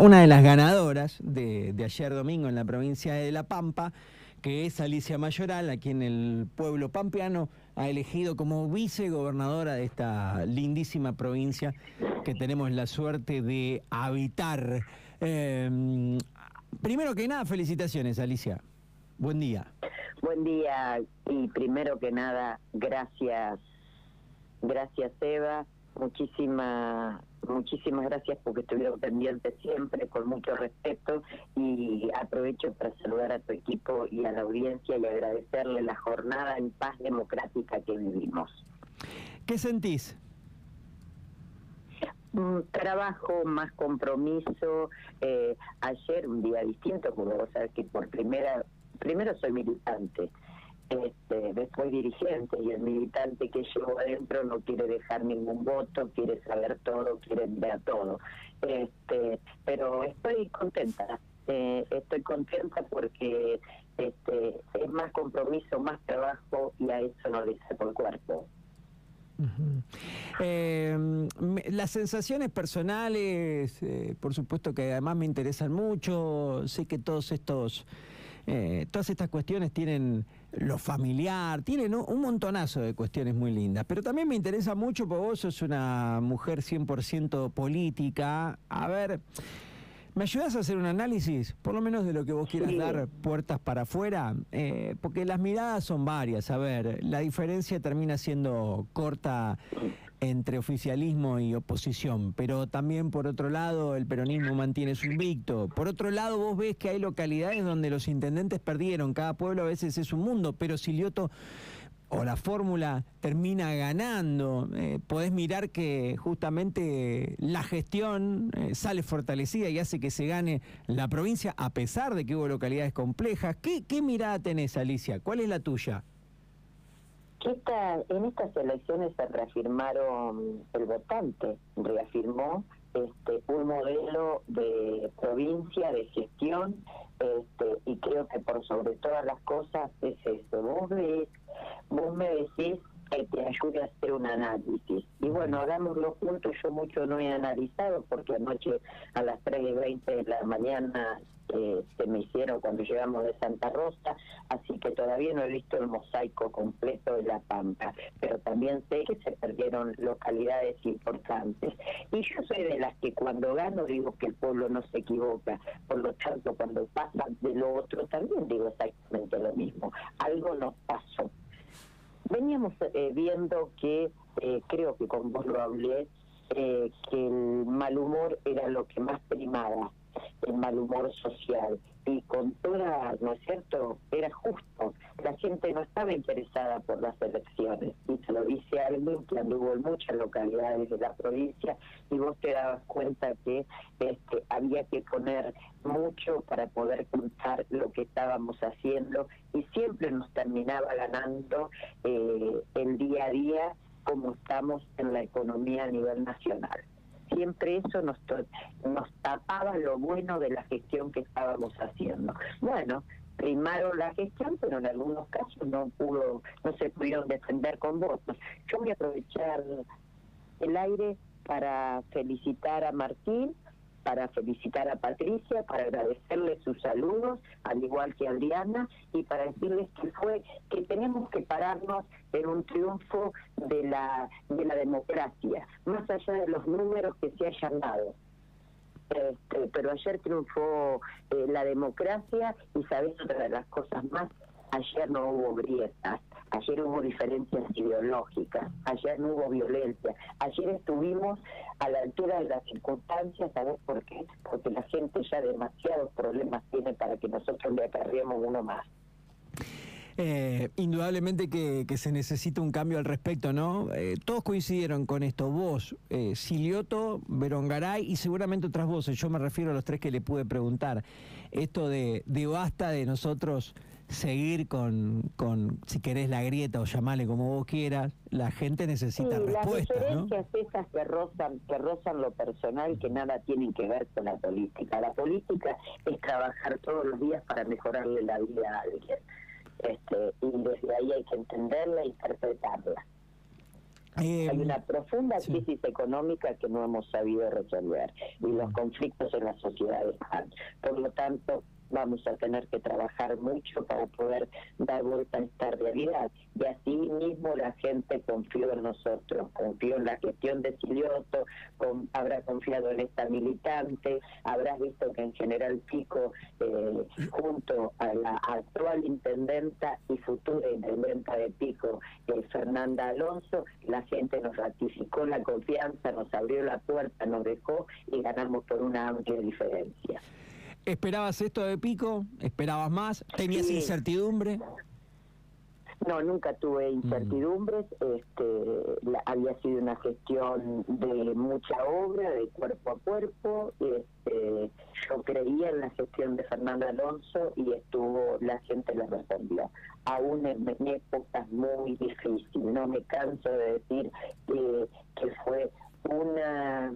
una de las ganadoras de, ayer domingo en la provincia de La Pampa, que es Alicia Mayoral, a quien el pueblo pampeano ha elegido como vicegobernadora de esta lindísima provincia que tenemos la suerte de habitar. Em, primero que nada, felicitaciones, Alicia. Buen día. Buen día y primero que nada, gracias, gracias Eva, muchísimas Muchísimas gracias porque estuvieron pendientes siempre, con mucho respeto, y aprovecho para saludar a tu equipo y a la audiencia y agradecerle la jornada en paz democrática que vivimos. ¿Qué sentís? trabajo, más compromiso. Eh, ayer un día distinto, como vos sabés que por primera, primero soy militante este, después dirigente y el militante que llevo adentro no quiere dejar ningún voto, quiere saber todo, quiere ver todo. Este, pero estoy contenta, eh, estoy contenta porque este, es más compromiso, más trabajo y a eso no le saco el cuerpo. Eh, las sensaciones personales, eh, por supuesto que además me interesan mucho, sé que todos estos eh, todas estas cuestiones tienen lo familiar, tienen un montonazo de cuestiones muy lindas. Pero también me interesa mucho, porque vos sos una mujer 100% política. A ver, ¿me ayudas a hacer un análisis, por lo menos de lo que vos quieras dar puertas para afuera? Eh, porque las miradas son varias. A ver, la diferencia termina siendo corta entre oficialismo y oposición, pero también por otro lado el peronismo mantiene su invicto. Por otro lado vos ves que hay localidades donde los intendentes perdieron, cada pueblo a veces es un mundo, pero Silioto o la fórmula termina ganando, eh, podés mirar que justamente la gestión eh, sale fortalecida y hace que se gane la provincia a pesar de que hubo localidades complejas. ¿Qué, qué mirada tenés, Alicia? ¿Cuál es la tuya? Esta, en estas elecciones se reafirmaron, el votante reafirmó este, un modelo de provincia, de gestión, este, y creo que por sobre todas las cosas es eso. Vos, ves, vos me decís que te ayude a hacer un análisis. Y bueno, hagámoslo juntos, yo mucho no he analizado porque anoche a las 3 y 20 de la mañana eh, se me hicieron cuando llegamos de Santa Rosa, así que todavía no he visto el mosaico completo de La Pampa, pero también sé que se perdieron localidades importantes. Y yo soy de las que cuando gano digo que el pueblo no se equivoca, por lo tanto cuando pasa de lo otro también digo lo mismo, algo nos pasó. Veníamos eh, viendo que, eh, creo que con vos lo hablé, que el mal humor era lo que más primaba el mal humor social. Y con toda, ¿no es cierto?, era justo. La gente no estaba interesada por las elecciones. Y se lo dice alguien que anduvo en muchas localidades de la provincia y vos te dabas cuenta que este, había que poner mucho para poder contar lo que estábamos haciendo y siempre nos terminaba ganando eh, el día a día como estamos en la economía a nivel nacional siempre eso nos, nos tapaba lo bueno de la gestión que estábamos haciendo. Bueno, primaron la gestión, pero en algunos casos no pudo, no se pudieron defender con votos. Yo voy a aprovechar el aire para felicitar a Martín para felicitar a Patricia, para agradecerle sus saludos, al igual que a Adriana, y para decirles que fue que tenemos que pararnos en un triunfo de la de la democracia, más allá de los números que se hayan dado. Este, pero ayer triunfó eh, la democracia y sabes otra de las cosas más, ayer no hubo grietas, Ayer hubo diferencias ideológicas, ayer no hubo violencia, ayer estuvimos a la altura de las circunstancias, ¿sabes por qué? Porque la gente ya demasiados problemas tiene para que nosotros le acarriemos uno más. Eh, indudablemente que, se necesita un cambio al respecto, ¿no? Eh, todos coincidieron con esto, vos, eh, Silioto, Verongaray y seguramente otras voces, yo me refiero a los tres que le pude preguntar, esto de, de basta de nosotros seguir con, con, si querés, la grieta o llamarle como vos quieras, la gente necesita respuestas. Las diferencias esas que rozan, que rozan lo personal que nada tienen que ver con la política. La política es trabajar todos los días para mejorarle la vida a alguien. Este, y desde ahí hay que entenderla e interpretarla. Hay una profunda crisis económica que no hemos sabido resolver y los conflictos en la sociedad están. Por lo tanto, vamos a tener que trabajar mucho para poder dar vuelta a esta realidad. Y así mismo la gente confió en nosotros, confió en la gestión de Silioto, habrá confiado en esta militante, habrás visto que en General Pico, eh, junto a la actual intendenta y futura intendenta de Pico, eh, Fernanda Alonso, la gente nos ratificó la confianza, nos abrió la puerta, nos dejó y ganamos por una amplia diferencia. ¿Esperabas esto de Pico? ¿Esperabas más? ¿Tenías incertidumbre? No, nunca tuve mm. incertidumbres. Este, había sido una gestión de mucha obra, de cuerpo a cuerpo. Este, yo creía en la gestión de Fernando Alonso y estuvo, la gente le respondió. Aún en, épocas muy difíciles. No me canso de decir que fue una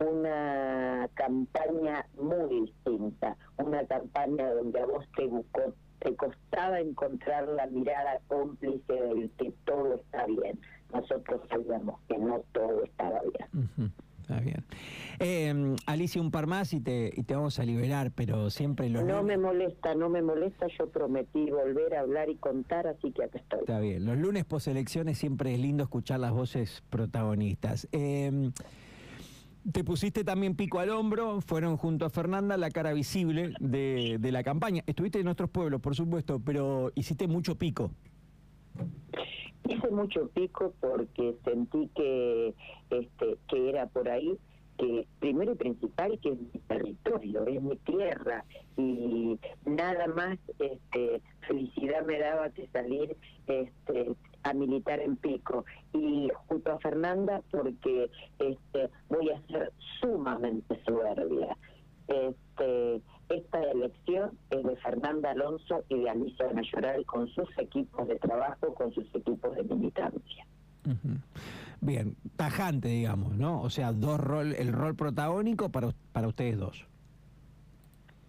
una campaña muy distinta, una campaña donde a vos te buscó, te costaba encontrar la mirada cómplice del que todo está bien. Nosotros sabíamos que no todo estaba bien. Está bien. Eh, Alicia, un par más y te, y te vamos a liberar, pero siempre lo... No me molesta, no me molesta, yo prometí volver a hablar y contar, así que acá estoy. Está bien, los lunes post elecciones siempre es lindo escuchar las voces protagonistas. Eh, te pusiste también pico al hombro, fueron junto a Fernanda la cara visible de, la campaña. Estuviste en nuestros pueblos, por supuesto, pero hiciste mucho pico. Hice mucho pico porque sentí que, este, que era por ahí que primero y principal que es mi territorio, es mi tierra y nada más este, felicidad me daba que salir este, a militar en Pico y junto a Fernanda porque este, voy a ser sumamente soberbia. Este, esta elección es de Fernanda Alonso y de Alicia Mayoral con sus equipos de trabajo, con sus equipos de militancia. Bien, tajante, digamos, ¿no? O sea, dos rol, el rol protagónico para, para ustedes dos.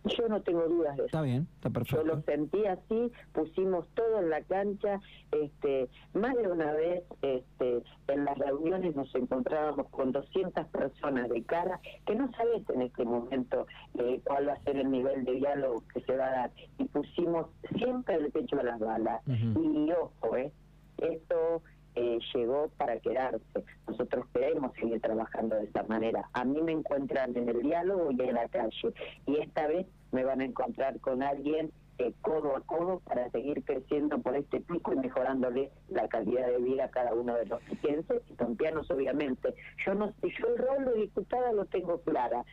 Yo no tengo dudas de eso. Está bien, está perfecto. Yo lo sentí así, pusimos todo en la cancha, este, más de una vez este, en las reuniones nos encontrábamos con 200 personas de cara que no sabes en este momento eh, cuál va a ser el nivel de diálogo que se va a dar y pusimos siempre el pecho a las balas. Y ojo, eh, esto eh, llegó para quedarse. Nosotros queremos seguir trabajando de esta manera. A mí me encuentran en el diálogo y en la calle. Y esta vez me van a encontrar con alguien eh, codo a codo para seguir creciendo por este pico y mejorándole la calidad de vida a cada uno de los piquenses y campeanos obviamente. Yo no yo el rol de diputada lo tengo clara.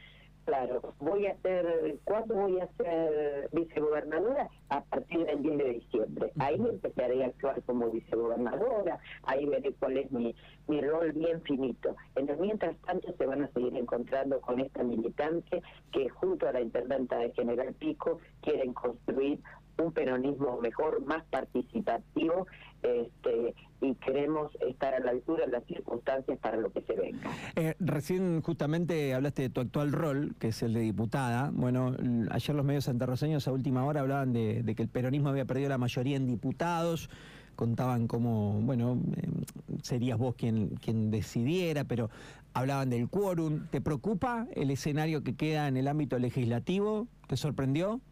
Claro, voy a ser, ¿cuándo voy a ser vicegobernadora? A partir del 10 de diciembre. Ahí empezaré a actuar como vicegobernadora, ahí veré cuál es mi, mi rol bien finito. En el mientras tanto se van a seguir encontrando con esta militante que junto a la intendenta de General Pico quieren construir un peronismo mejor, más participativo, este, y queremos estar a la altura de las circunstancias para lo que se venga. Eh, recién justamente hablaste de tu actual rol, que es el de diputada. Bueno, ayer los medios santarroseños a última hora hablaban de, que el peronismo había perdido la mayoría en diputados contaban cómo, bueno, eh, serías vos quien, quien decidiera, pero hablaban del quórum. ¿Te preocupa el escenario que queda en el ámbito legislativo? ¿Te sorprendió?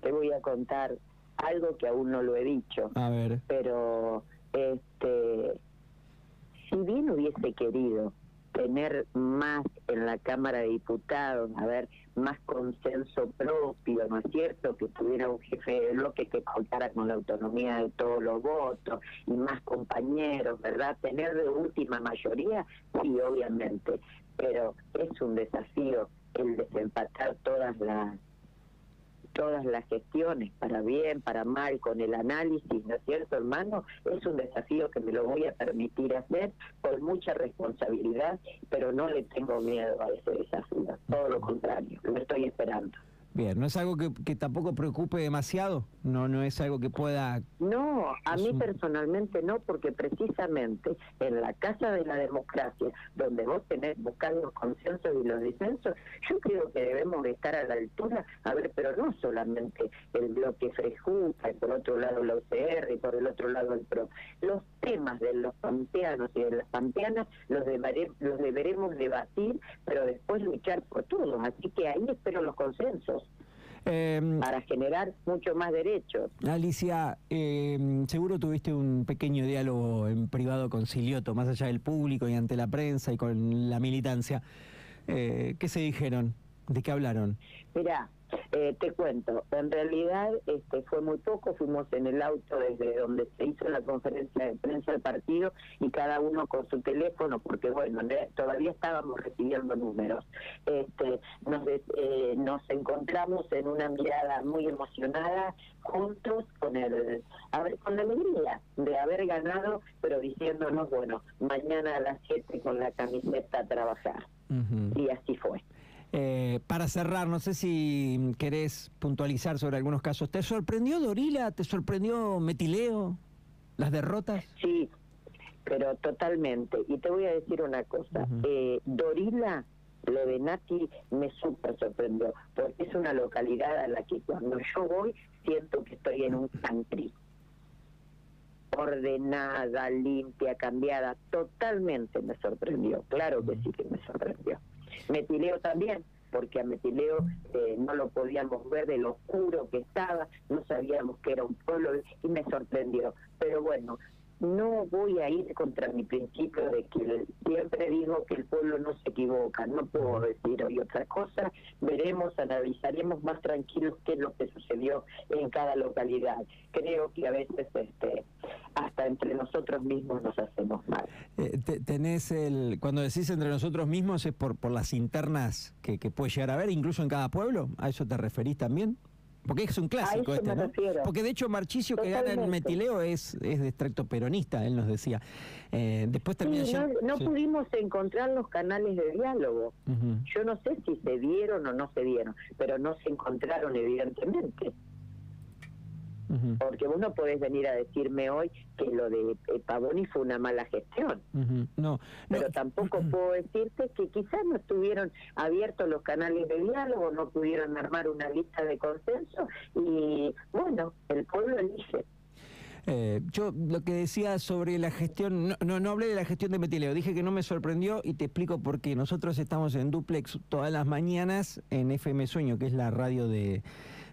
te voy a contar algo que aún no lo he dicho. A ver. Pero, este, si bien hubiese querido tener más en la Cámara de Diputados, a ver, más consenso propio, ¿no es cierto? Que tuviera un jefe de bloque que contara con la autonomía de todos los votos y más compañeros, ¿verdad? Tener de última mayoría, sí, obviamente, pero es un desafío el desempatar todas las todas las gestiones, para bien, para mal, con el análisis, ¿no es cierto, hermano? Es un desafío que me lo voy a permitir hacer con mucha responsabilidad, pero no le tengo miedo a ese desafío, todo lo contrario, lo estoy esperando. Bien, no es algo que, que, tampoco preocupe demasiado, no no es algo que pueda... No, a mí personalmente no, porque precisamente en la Casa de la Democracia, donde vos tenés buscar los consensos y los disensos, yo creo que debemos estar a la altura, a ver, pero no solamente el bloque Frejuca, y por otro lado la UCR, y por el otro lado el PRO, los temas de los pampeanos y de las pampeanas los, los deberemos debatir, pero después luchar por todos, así que ahí espero los consensos. Em, para generar mucho más derechos. Alicia, em, seguro tuviste un pequeño diálogo en privado con Silioto, más allá del público y ante la prensa y con la militancia. Eh, ¿Qué se dijeron? ¿De qué hablaron? Mira, eh, te cuento, en realidad este fue muy poco, fuimos en el auto desde donde se hizo la conferencia de prensa del partido y cada uno con su teléfono, porque bueno, todavía estábamos recibiendo números. Este, nos, eh, nos encontramos en una mirada muy emocionada juntos con el, a ver, con la alegría de haber ganado, pero diciéndonos, bueno, mañana a las 7 con la camiseta a trabajar. Y así fue. Eh, para cerrar, no sé si querés puntualizar sobre algunos casos. ¿Te sorprendió Dorila? ¿Te sorprendió Metileo? ¿Las derrotas? Sí, pero totalmente. Y te voy a decir una cosa. eh, Dorila, lo de Nati, me súper sorprendió, porque es una localidad a la que cuando yo voy siento que estoy en un country ordenada, limpia, cambiada, totalmente me sorprendió, claro que sí que me sorprendió. Metileo también, porque a Metileo eh, no lo podíamos ver de lo oscuro que estaba, no sabíamos que era un pueblo y me sorprendió. Pero bueno, no voy a ir contra mi principio de que siempre digo que el pueblo no se equivoca, no puedo decir hoy otra cosa, veremos, analizaremos más tranquilos qué es lo que sucedió en cada localidad. Creo que a veces este hasta entre nosotros mismos nos hacemos mal. Eh, tenés el, cuando decís entre nosotros mismos es por, por las internas que, que puede llegar a haber, incluso en cada pueblo, ¿a eso te referís también? Porque es un clásico este, ¿no? Porque de hecho Marchicio que gana en Metileo es, es de extracto peronista, él nos decía. Eh, después termina No, pudimos encontrar los canales de diálogo. Yo no sé si se dieron o no se dieron, pero no se encontraron evidentemente. Porque vos no podés venir a decirme hoy que lo de eh, Pavoni fue una mala gestión. no, Pero tampoco puedo decirte que quizás no estuvieron abiertos los canales de diálogo, no pudieron armar una lista de consenso y bueno, el pueblo elige. Eh, yo lo que decía sobre la gestión, no, no, no, hablé de la gestión de Metileo, dije que no me sorprendió y te explico por qué. Nosotros estamos en duplex todas las mañanas en FM Sueño, que es la radio de,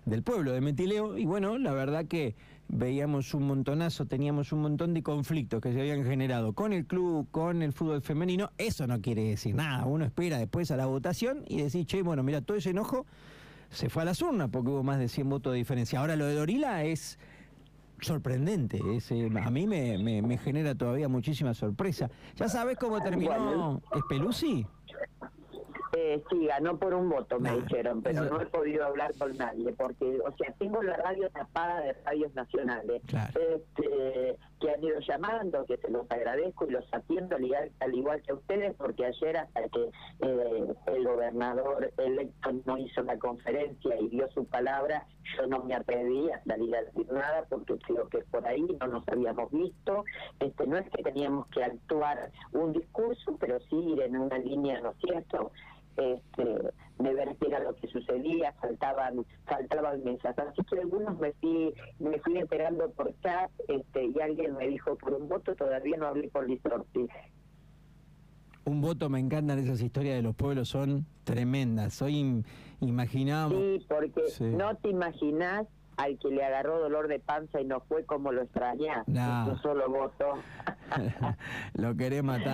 del pueblo de Metileo, y bueno, la verdad que veíamos un montonazo, teníamos un montón de conflictos que se habían generado con el club, con el fútbol femenino. Eso no quiere decir nada, uno espera después a la votación y decir, che, bueno, mira, todo ese enojo se fue a las urnas porque hubo más de 100 votos de diferencia. Ahora lo de Dorila es sorprendente, a mí me, me, genera todavía muchísima sorpresa. ¿Ya sabes cómo terminó Speluzzi? Eh, sí, ganó por un voto, me dijeron, pero no he podido hablar con nadie, porque, o sea, tengo la radio tapada de radios nacionales. Este, que han ido llamando, que se los agradezco y los atiendo al igual, que a ustedes, porque ayer hasta que eh, el gobernador electo no hizo la conferencia y dio su palabra, yo no me atreví a salir a decir nada, porque creo que por ahí no nos habíamos visto, este no es que teníamos que actuar un discurso, pero sí ir en una línea, ¿no es cierto?, este, de ver qué era lo que sucedía, faltaban faltaban mensajes. Así que algunos me fui, me fui enterando por chat este, y alguien me dijo, por un voto todavía no hablé por Lisorti. Un voto, me encantan esas historias de los pueblos, son tremendas. Hoy imaginamos... Sí, porque no te imaginás al que le agarró dolor de panza y no fue como lo extraña. No. solo voto. lo querés matar.